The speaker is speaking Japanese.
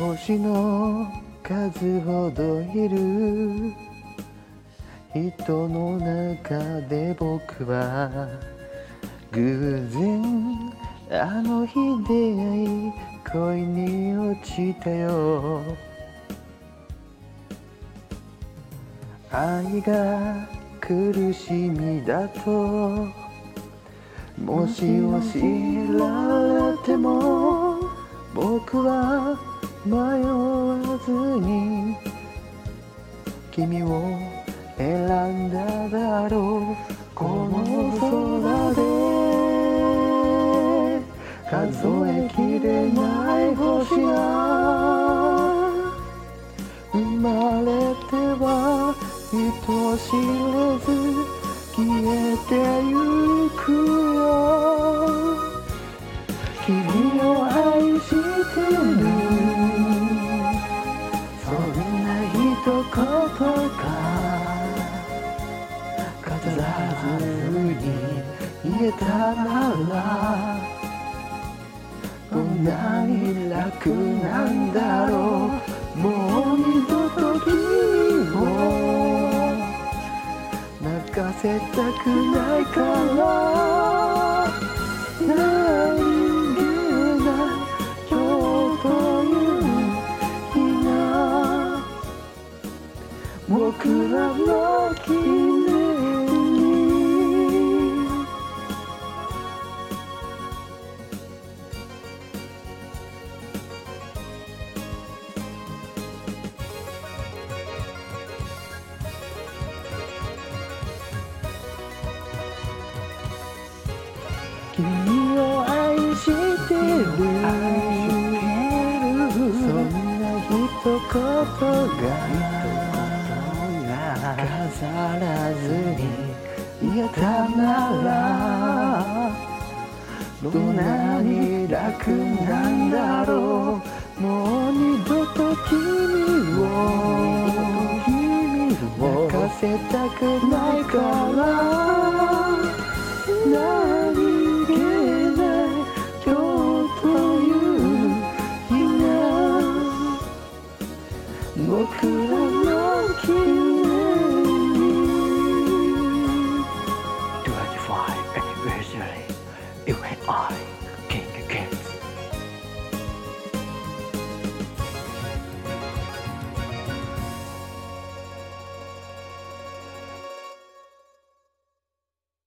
星の数ほどいる。人の中で僕は偶然あの日出会い恋に落ちたよ。愛が苦しみだと。もし教えられても僕は迷わずに君を選んだだろうこの空で数えきれない星が生まれては人知れず消えてゆくよ。君を一言が飾らずに言えたならどんなに楽なんだろうもう二度と君を。泣かせたくないから。僕らの記念に君を愛してるそんな一言が飾らずに言えたならどんなに楽なんだろうもう二度と君を泣かせたくないから何気ない今日という日が僕ら Okay, again, again.